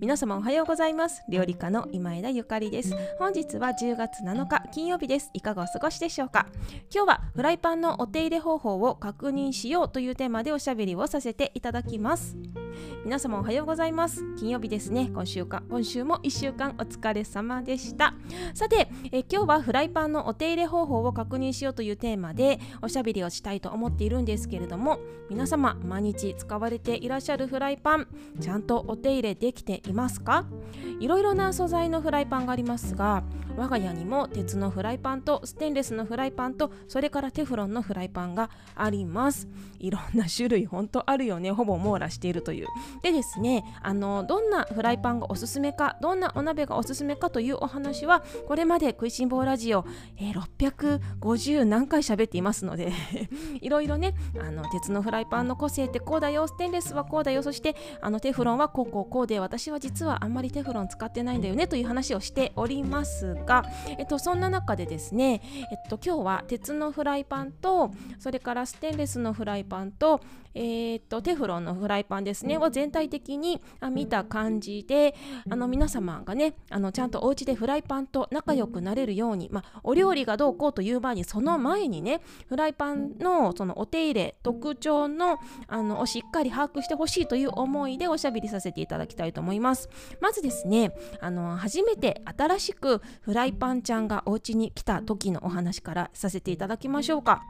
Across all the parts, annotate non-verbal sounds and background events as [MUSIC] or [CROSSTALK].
皆様おはようございます。料理家の今枝ゆかりです。本日は10月7日金曜日です。いかがお過ごしでしょうか？今日はフライパンのお手入れ方法を確認しようというテーマでおしゃべりをさせていただきます。皆様おはようございます。金曜日ですね。今週か今週も1週間お疲れ様でした。さてえ今日はフライパンのお手入れ方法を確認しようというテーマでおしゃべりをしたいと思っているんですけれども皆様毎日使われていらっしゃるフライパンちゃんとお手入れできていますか？いろいろな素材のフライパンがありますが我が家にも鉄のフライパンとステンレスのフライパンとそれからテフロンのフライパンがあります。いろんな種類本当あるよね。ほぼ網羅しているという。でですねあのどんなフライパンがおすすめかどんなお鍋がおすすめかというお話はこれまで食いしん坊ラジオ、えー、650何回喋っていますので [LAUGHS] いろいろねあの鉄のフライパンの個性ってこうだよステンレスはこうだよそしてあのテフロンはこうこうこうで私は実はあんまりテフロン使ってないんだよねという話をしておりますが、えっと、そんな中でですね、えっと、今日は鉄のフライパンとそれからステンレスのフライパンとえー、っとテフロンのフライパンですねを全体的に見た感じであの皆様がねあのちゃんとお家でフライパンと仲良くなれるように、まあ、お料理がどうこうという場合にその前にねフライパンのそのお手入れ特徴のあのをしっかり把握してほしいという思いでおしゃべりさせていただきたいと思います。まずですねあの初めて新しくフライパンちゃんがお家に来た時のお話からさせていただきましょうか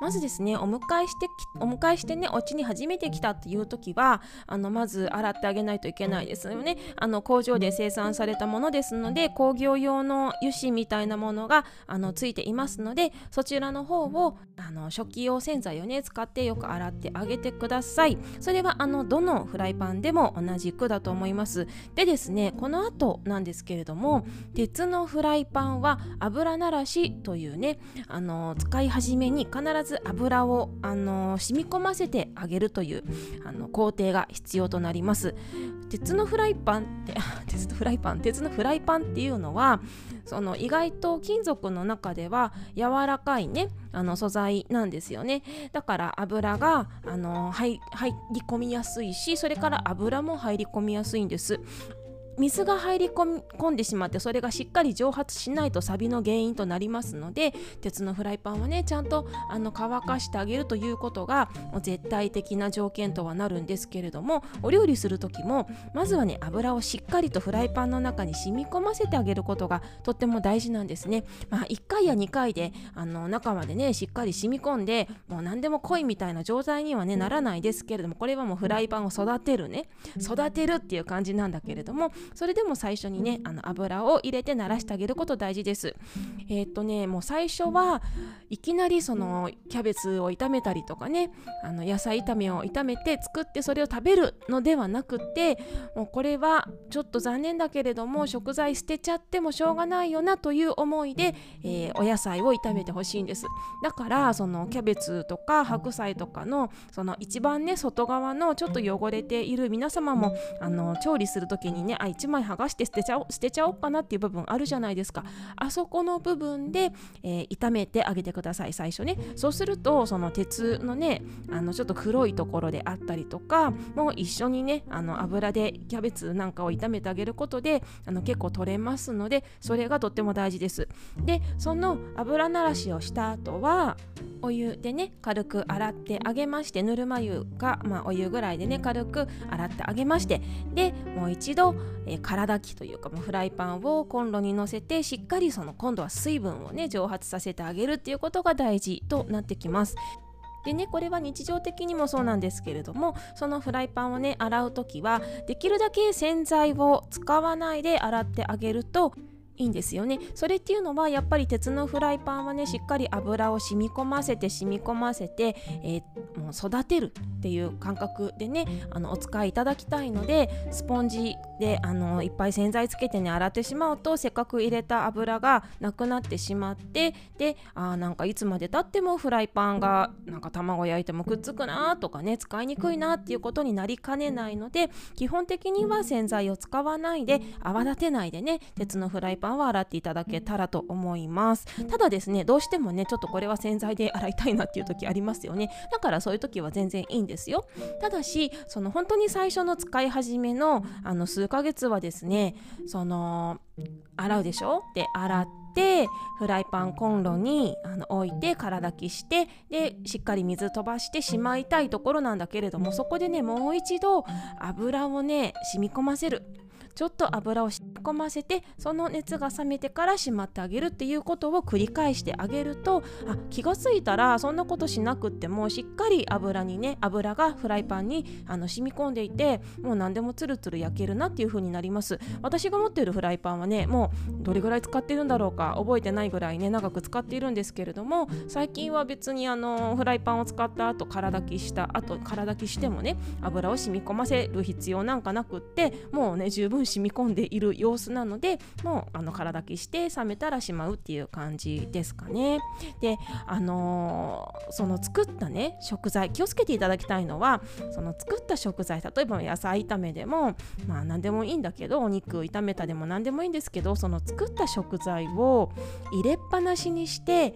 まずですねお迎えしてお迎えしてねお家に初めて来たっていう時はあのまず洗ってあげないといけないですよね。あの工場で生産されたものですので工業用の油脂みたいなものがあのついていますのでそちらの方をあの食器用洗剤をね使ってよく洗ってあげてください。それはあのどのフライパンでも同じくだと思います。でですねこの後なんですけれども鉄のフライパンは油ならしというねあの使い始めに必ずず油を、あの染み込ませてあげるというあの工程が必要となります。鉄のフライパンって [LAUGHS] 鉄のフライパン？鉄のフライパンっていうのはその意外と金属の中では柔らかいねあの素材なんですよね。だから油があの入り込みやすいしそれから油も入り込みやすいんです。水が入り込んでしまってそれがしっかり蒸発しないとサビの原因となりますので鉄のフライパンはねちゃんとあの乾かしてあげるということがもう絶対的な条件とはなるんですけれどもお料理する時もまずはね油をしっかりとフライパンの中に染み込ませてあげることがとっても大事なんですね。まあ、1回や2回であの中までねしっかり染み込んでもう何でも濃いみたいな状態にはねならないですけれどもこれはもうフライパンを育てるね育てるっていう感じなんだけれどもそれでも最初にねあの油を入れて慣らしてあげること大事です。えー、っとねもう最初はいきなりそのキャベツを炒めたりとかねあの野菜炒めを炒めて作ってそれを食べるのではなくってもうこれはちょっと残念だけれども食材捨てちゃってもしょうがないよなという思いで、えー、お野菜を炒めてほしいんです。だからそのキャベツとか白菜とかのその一番ね外側のちょっと汚れている皆様もあの調理する時にねあ1枚剥がして捨てちゃお捨てちゃおうかなっていう部分あるじゃないですか。あそこの部分で、えー、炒めてあげてください最初ね。そうするとその鉄のねあのちょっと黒いところであったりとかもう一緒にねあの油でキャベツなんかを炒めてあげることであの結構取れますのでそれがとっても大事です。でその油ならしをした後はお湯でね軽く洗ってあげましてぬるま湯が、まあ、お湯ぐらいでね軽く洗ってあげましてでもう一度、えー、空炊きというかもうフライパンをコンロにのせてしっかりその今度は水分をね蒸発させてあげるっていうことが大事となってきます。でねこれは日常的にもそうなんですけれどもそのフライパンをね洗う時はできるだけ洗剤を使わないで洗ってあげるといいんですよね。それっていうのはやっぱり鉄のフライパンはねしっかり油を染み込ませて染み込ませて、えー、もう育てるっていう感覚でねあのお使いいただきたいのでスポンジであのいっぱい洗剤つけてね洗ってしまうとせっかく入れた油がなくなってしまってであなんかいつまでたってもフライパンがなんか卵焼いてもくっつくなとかね使いにくいなっていうことになりかねないので基本的には洗剤を使わないで泡立てないでね鉄のフライパンパンは洗っていただけたらと思います。ただですねどうしてもねちょっとこれは洗剤で洗いたいなっていう時ありますよね。だからそういう時は全然いいんですよ。ただしその本当に最初の使い始めのあの数ヶ月はですねその洗うでしょ？で洗ってフライパンコンロにあの置いて空炊きしてでしっかり水飛ばしてしまいたいところなんだけれどもそこでねもう一度油をね染み込ませるちょっと油を染み込ませてその熱が冷めてからしまってあげるっていうことを繰り返してあげるとあ気がついたらそんなことしなくってもしっかり油にね油がフライパンにあの染み込んでいてもう何でもツルツル焼けるなっていう風になります。私が持っているフライパンはねもうどれぐらい使ってるんだろうか覚えてないぐらいね長く使っているんですけれども最近は別にあのフライパンを使った後空炊きした後空炊きしてもね油を染み込ませる必要なんかなくってもうね十分染み込んでいる様子なのでもうあの空炊きして冷めたらしまうっていう感じですかね。であのー、その作ったね食材気をつけていただきたいのはその作った食材例えば野菜炒めでもまあ何でもいいんだけどお肉炒めたでも何でもいいんですけどその作った食材を入れっぱなしにして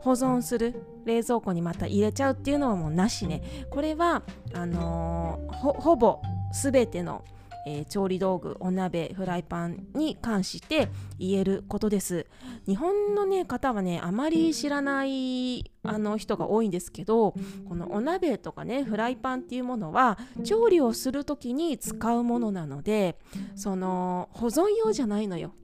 保存する冷蔵庫にまた入れちゃうっていうのはもうなしねこれはあのー、ほぼ全てのえー、調理道具お鍋フライパンに関して言えることです。日本の、ね、方はねあまり知らないあの人が多いんですけどこのお鍋とかねフライパンっていうものは調理をする時に使うものなのでその保存用じゃないのよ。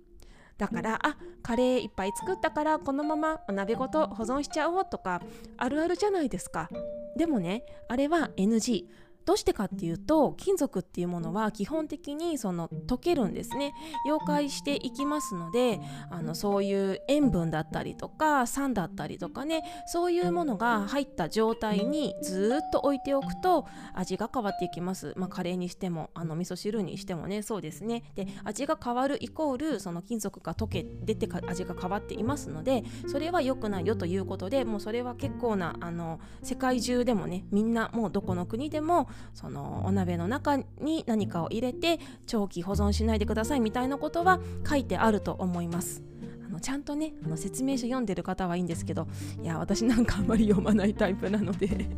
だからあカレーいっぱい作ったからこのままお鍋ごと保存しちゃおうとかあるあるじゃないですか。でもねあれは NG どうしてかっていうと金属っていうものは基本的にその溶けるんですね。溶解していきますのであのそういう塩分だったりとか酸だったりとかねそういうものが入った状態にずっと置いておくと味が変わっていきます、まあ、カレーにしてもあの味噌汁にしてもねそうですね。で味が変わるイコールその金属が溶け出てか味が変わっていますのでそれは良くないよということでもうそれは結構なあの世界中でもねみんなもうどこの国でもそのお鍋の中に何かを入れて長期保存しないでくださいみたいなことは書いてあると思います。あのちゃんとねあの説明書読んでる方はいいんですけどいや私なんかあんまり読まないタイプなので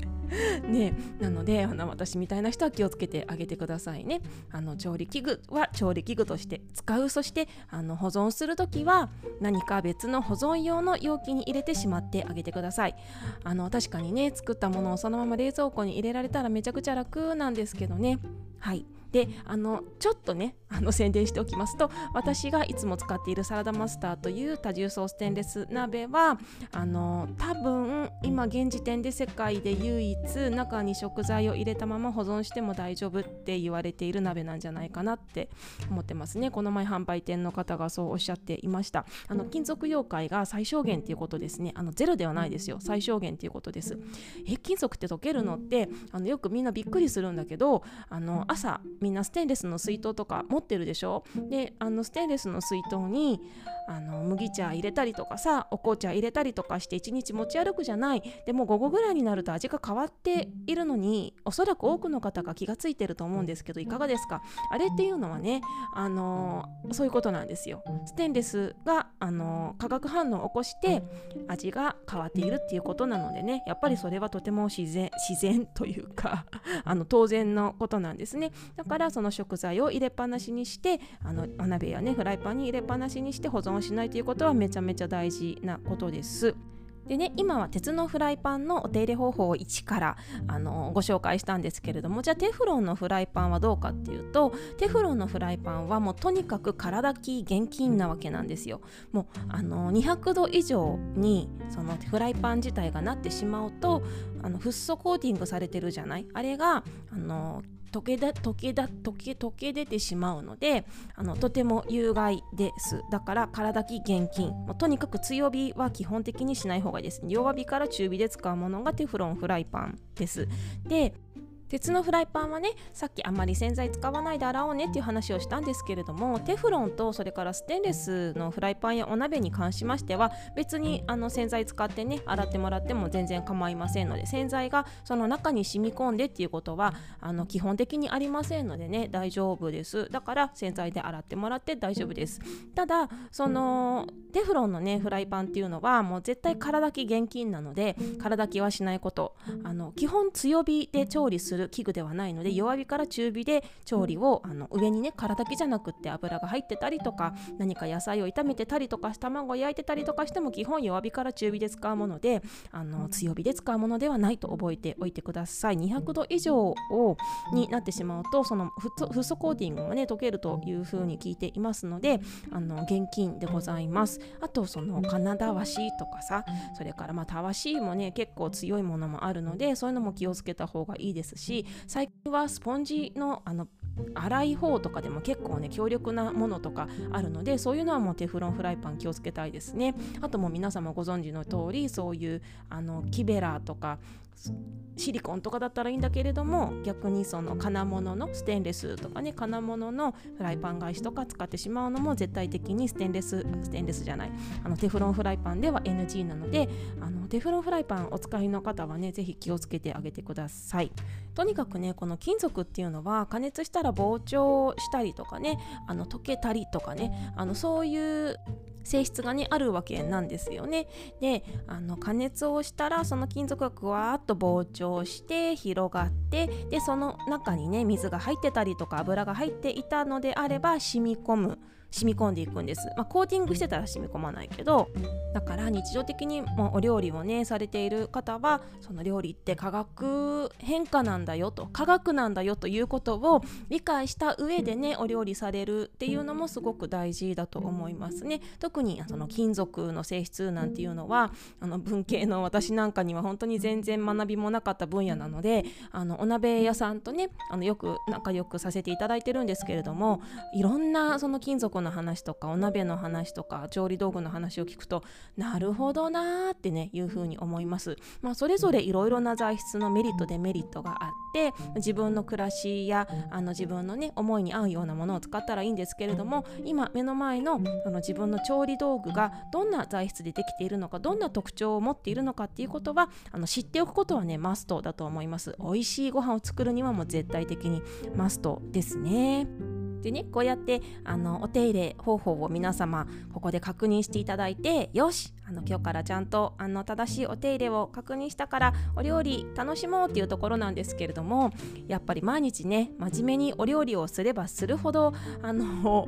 ねなのであの私みたいな人は気をつけてあげてくださいね。あの調理器具は調理器具として使う。そしてあの保存する時は何か別の保存用の容器に入れてしまってあげてください。あの確かにね作ったものをそのまま冷蔵庫に入れられたらめちゃくちゃ楽なんですけどね。はい。であのちょっとねあの宣伝しておきますと私がいつも使っているサラダマスターという多重層ステンレス鍋はあの多分今現時点で世界で唯一中に食材を入れたまま保存しても大丈夫って言われている鍋なんじゃないかなって思ってますね。この前販売店の方がそうおっしゃっていました。あの金属溶解が最小限っていうことですね。あのゼロではないですよ。最小限っていうことです。え金属って溶けるのってあのよくみんなびっくりするんだけどあの朝みんなステンレスの水筒とか持ってるでしょ？であのステンレスの水筒にあの麦茶入れたりとかさお紅茶入れたりとかして1日持ち歩くじゃない。でも午後ぐらいになると味が変わっているのにおそらく多くの方が気がついてると思うんですけどいかがですか？あれっていうのはねあのそういうことなんですよ。ステンレスがあの化学反応を起こして味が変わっているっていうことなのでねやっぱりそれはとても自然自然というかあの当然のことなんですね。だからその食材を入れっぱなしにしてあのお鍋やねフライパンに入れっぱなしにして保存しないということはめちゃめちゃ大事なことです。でね今は鉄のフライパンのお手入れ方法を1からあのご紹介したんですけれどもじゃあテフロンのフライパンはどうかっていうとテフロンのフライパンはもうとにかく空炊き厳禁なわけなんですよもうあの200度以上にそのフライパン自体がなってしまうとあのフッ素コーティングされてるじゃない？あれがあの溶けだ溶けだ溶け溶け出てしまうのであのとても有害です。だから体き厳禁もうとにかく強火は基本的にしない方がいいです。弱火から中火で使うものがテフロンフライパンです。で鉄のフライパンはねさっきあんまり洗剤使わないで洗おうねっていう話をしたんですけれどもテフロンとそれからステンレスのフライパンやお鍋に関しましては別にあの洗剤使ってね洗ってもらっても全然構いませんので洗剤がその中に染み込んでっていうことはあの基本的にありませんのでね大丈夫です。だから洗剤で洗ってもらって大丈夫です。ただそのテフロンのねフライパンっていうのはもう絶対空炊き厳禁なので空炊きはしないこと。あの基本強火で調理するる器具ではないので弱火から中火で調理をあの上にね殻だけじゃなくって油が入ってたりとか何か野菜を炒めてたりとか卵を焼いてたりとかしても基本弱火から中火で使うものであの強火で使うものではないと覚えておいてください。200度以上をになってしまうとそのフッ素コーティングがね溶けるというふうに聞いていますのであの現金でございます。あとそのカナダワシとかさそれからまあたわしもね結構強いものもあるのでそういうのも気をつけた方がいいですし最近はスポンジのあの粗い方とかでも結構ね強力なものとかあるのでそういうのはもうテフロンフライパン気をつけたいですね。あともう皆様ご存知の通りそういうあの木べらとかシリコンとかだったらいいんだけれども逆にその金物のステンレスとかね金物のフライパン返しとか使ってしまうのも絶対的にステンレスステンレスじゃないあのテフロンフライパンでは NG なのであのテフロンフライパンお使いの方はね是非気をつけてあげてください。とにかくねこの金属っていうのは加熱したら膨張したりとかねあの溶けたりとかねあのそういう性質がねあるわけなんですよね。であの加熱をしたらその金属がぐわーっと膨張して広がってでその中にね水が入ってたりとか油が入っていたのであれば染み込む。染み込んでいくんです、まあ、コーティングしてたら染み込まないけどだから日常的にもお料理をねされている方はその料理って化学変化なんだよと化学なんだよということを理解した上でねお料理されるっていうのもすごく大事だと思いますね。特にその金属の性質なんていうのはあの文系の私なんかには本当に全然学びもなかった分野なのであのお鍋屋さんとねあのよく仲良くさせていただいてるんですけれどもいろんなその金属のの話とかお鍋の話とか調理道具の話を聞くとなるほどなーってねいうふうに思います。まあ、それぞれいろいろな材質のメリットデメリットがあって自分の暮らしやあの自分のね思いに合うようなものを使ったらいいんですけれども今目の前のあの自分の調理道具がどんな材質でできているのかどんな特徴を持っているのかっていうことはあの知っておくことはねマストだと思います。美味しいご飯を作るにはもう絶対的にマストですね。でねこうやってあのお手入れ方法を皆様ここで確認していただいてよしあの今日からちゃんとあの正しいお手入れを確認したからお料理楽しもうっていうところなんですけれどもやっぱり毎日ね真面目にお料理をすればするほどあの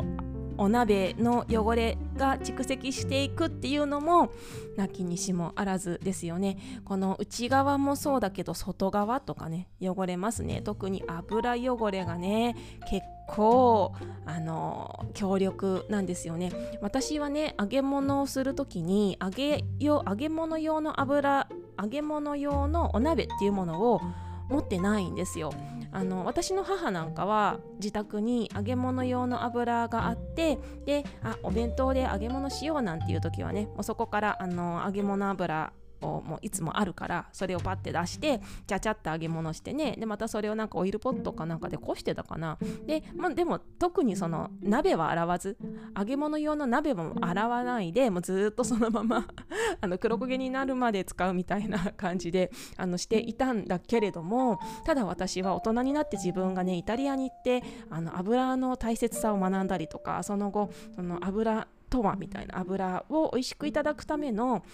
お鍋の汚れが蓄積していくっていうのもなきにしもあらずですよね。この内側もそうだけど外側とかね汚れますね。特に油汚れがね結構あの強力なんですよね。私はね揚げ物をする時に揚げよ揚げ物用の油揚げ物用のお鍋っていうものを持ってないんですよ。あの私の母なんかは自宅に揚げ物用の油があってであお弁当で揚げ物しようなんていう時はねもうそこからあの揚げ物油をもういつもあるからそれをパッて出してちゃちゃっと揚げ物してね。でまたそれをなんかオイルポットかなんかでこしてたかな。で,、まあ、でも特にその鍋は洗わず揚げ物用の鍋も洗わないでもうずっとそのまま [LAUGHS] あの黒焦げになるまで使うみたいな感じであのしていたんだけれどもただ私は大人になって自分がねイタリアに行ってあの油の大切さを学んだりとかその後その油とはみたいな油を美味しくいただくための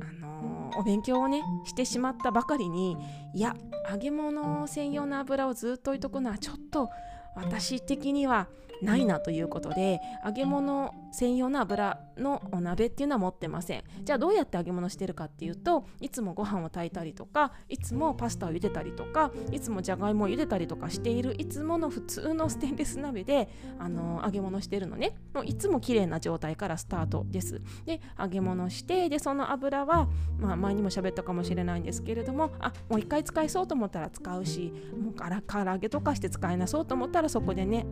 あのー、お勉強をねしてしまったばかりにいや揚げ物専用の油をずっと置いとくのはちょっと私的にはないなということで揚げ物専用の油のお鍋っていうのは持ってません。じゃあどうやって揚げ物してるかっていうといつもご飯を炊いたりとかいつもパスタを茹でたりとかいつもじゃがいもを茹でたりとかしているいつもの普通のステンレス鍋であの揚げ物してるのね。もういつも綺麗な状態からスタートです。で揚げ物してでその油は、まあ、前にも喋ったかもしれないんですけれどもあもう一回使いそうと思ったら使うしもうから唐揚げとかして使いなそうと思ったらそこでね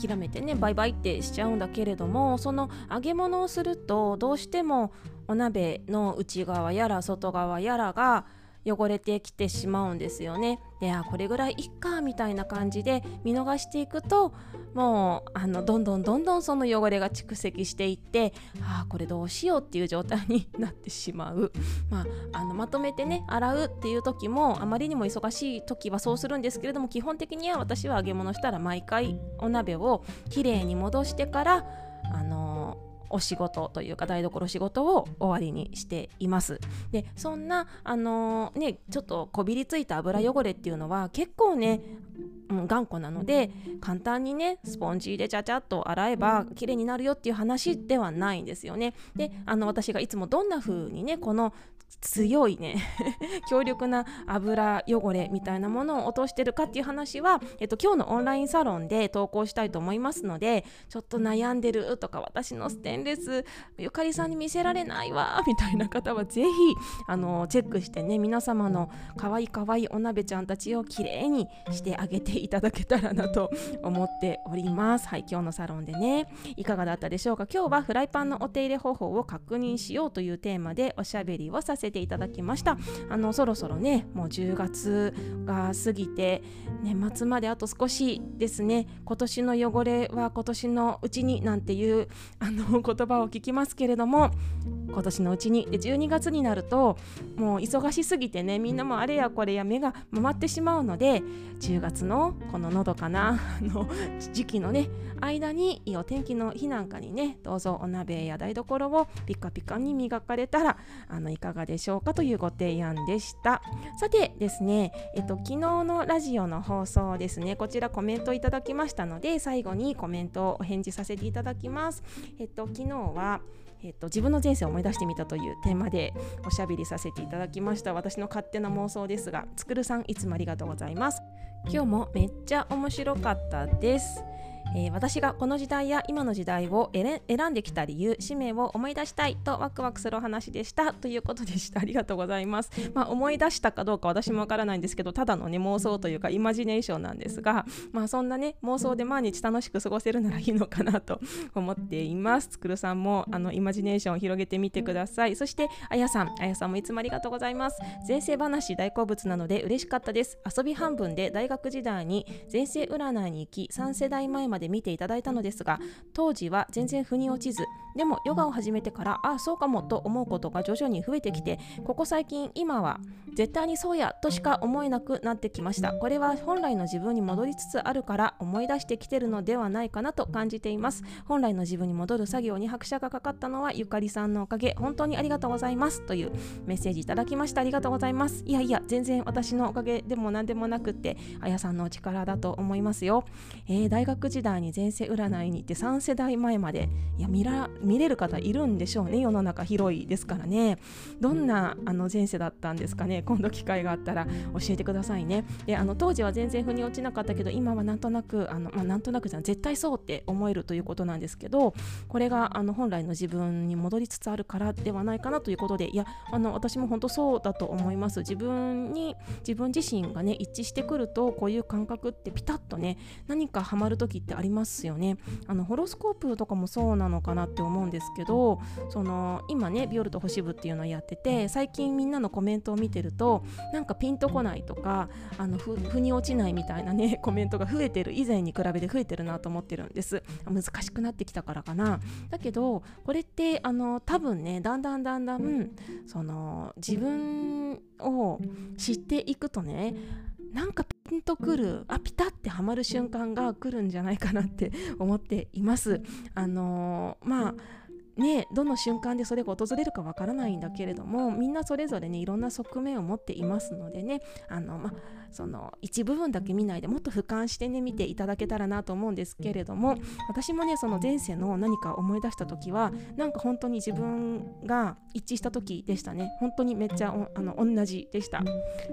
諦めてねバイバイってしちゃうんだけれどもその揚げ物をするとどうしてもお鍋の内側やら外側やらが汚れてきてしまうんですよね。であこれぐらいいっかみたいな感じで見逃していくともうあのどんどんどんどんその汚れが蓄積していってあこれどうしようっていう状態になってしまう、[LAUGHS] まあ、あのまとめてね洗うっていう時もあまりにも忙しい時はそうするんですけれども基本的には私は揚げ物したら毎回お鍋をきれいに戻してからあのお仕事というか台所仕事を終わりにしていますでそんなあのー、ねちょっとこびりついた油汚れっていうのは結構ねうん、頑固なので簡単にねスポンジでちゃちゃっと洗えば綺麗になるよっていう話ではないんですよね。であの私がいつもどんな風にねこの強いね。[LAUGHS] 強力な油汚れみたいなものを落としてるかっていう話は、えっと、今日のオンラインサロンで投稿したいと思いますのでちょっと悩んでるとか私のステンレスゆかりさんに見せられないわみたいな方はぜひあのチェックしてね皆様のかわいいかわいいお鍋ちゃんたちをきれいにしてあげていただけたらなと思っております。はい今日のサロンでね。いかがだったでしょうか？今日はフライパンのお手入れ方法を確認しようというテーマでおしゃべりをさせていただきました。あのそろそろねもう10月が過ぎて年末まであと少しですね。今年の汚れは今年のうちになんていうあの言葉を聞きますけれども今年のうちに。で12月になるともう忙しすぎてねみんなもあれやこれや目が回ってしまうので10月のこののどかなの時期のね間にいいお天気の日なんかにねどうぞお鍋や台所をピカピカに磨かれたらあのいかがでしょうかというご提案でした。さてですねえっと昨日のラジオの放送ですねこちらコメントいただきましたので最後にコメントをお返事させていただきます。えっと昨日はえっと、自分の人生を思い出してみたというテーマでおしゃべりさせていただきました。私の勝手な妄想ですがつくるさんいつもありがとうございます。今日もめっちゃ面白かったです。えー、私がこの時代や今の時代を選んできた理由使命を思い出したいとワクワクするお話でしたということでした。ありがとうございます、まあ、思い出したかどうか私もわからないんですけどただのね妄想というかイマジネーションなんですがまあそんなね妄想で毎日楽しく過ごせるならいいのかなと思っています。つくるさんもあのイマジネーションを広げてみてください。そしてあやさんあやさんもいつもありがとうございます。前世話大好物なので嬉しかったです。遊び半分で大学時代に前世占いに行き3世代前まで見ていただいたのですが当時は全然腑に落ちずでもヨガを始めてからああそうかもと思うことが徐々に増えてきてここ最近今は絶対にそうやとしか思えなくなってきました。これは本来の自分に戻りつつあるから思い出してきてるのではないかなと感じています。本来の自分に戻る作業に拍車がかかったのはゆかりさんのおかげ。本当にありがとうございます。というメッセージいただきました。ありがとうございます。いやいや全然私のおかげでも何でもなくってあやさんのお力だと思いますよ、えー、大学時代に前世占いに行って3世代前までいや見ら見れる方いるんでしょうね世の中広いですからね。どんなあの前世だったんですかね今度機会があったら教えてくださいね。であの当時は全然腑に落ちなかったけど今はなんとなくあの、まあ、なんとなくじゃ絶対そうって思えるということなんですけどこれがあの本来の自分に戻りつつあるからではないかなということでいやあの私も本当そうだと思います。自分に自分自身がね一致してくるとこういう感覚ってピタッとね何かハマる時ってありますよね。あのホロスコープとかもそうなのかなって思うんですけどその今ねビオルと星部っていうのをやってて最近みんなのコメントを見てるとなんかピンとこないとかあの腑に落ちないみたいなね [LAUGHS] コメントが増えてる。以前に比べて増えてるなと思ってるんです。難しくなってきたからかな。だけどこれってあの多分ねだんだんだんだんその自分を知っていくとねなんかンとくるあピタってはまる瞬間が来るんじゃないかなって思っています。あのー、まあね、どの瞬間でそれが訪れるかわからないんだけれどもみんなそれぞれねいろんな側面を持っていますのでね。あの、まあその一部分だけ見ないでもっと俯瞰してね見ていただけたらなと思うんですけれども私もねその前世の何か思い出した時はなんか本当に自分が一致した時でしたね。本当にめっちゃあの同じでした。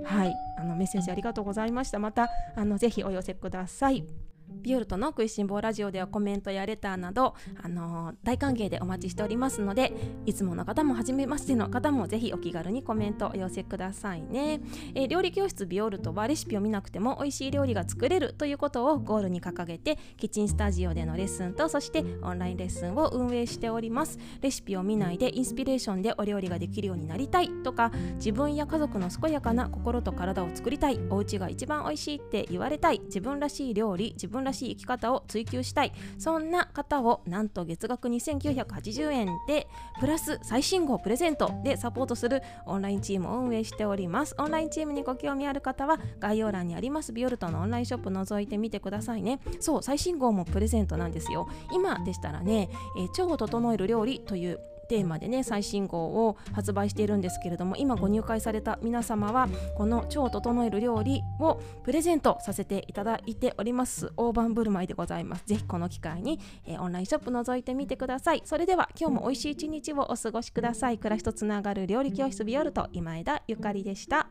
はい。あのメッセージありがとうございました。またあのぜひお寄せください。ビオルトの食いしん坊ラジオではコメントやレターなど、あのー、大歓迎でお待ちしておりますのでいつもの方も初めましての方もぜひお気軽にコメントお寄せくださいね、えー、料理教室ビオルトはレシピを見なくても美味しい料理が作れるということをゴールに掲げてキッチンスタジオでのレッスンとそしてオンラインレッスンを運営しております。レシピを見ないでインスピレーションでお料理ができるようになりたいとか自分や家族の健やかな心と体を作りたいお家が一番美味しいって言われたい自分らしい料理自分らしい生き方を追求したい。そんな方をなんと月額2980円でプラス最新号プレゼントでサポートするオンラインチームを運営しております。オンラインチームにご興味ある方は概要欄にあります。ビオルトのオンラインショップ覗いてみてくださいね。そう最新号もプレゼントなんですよ。今でしたらね、えー、腸を整える料理というテーマでね最新号を発売しているんですけれども今ご入会された皆様はこの超整える料理をプレゼントさせていただいております。大盤振る舞いでございます。ぜひこの機会に、えー、オンラインショップ覗いてみてください。それでは今日も美味しい一日をお過ごしください。暮らしとつながる料理教室ビオルト今枝ゆかりでした。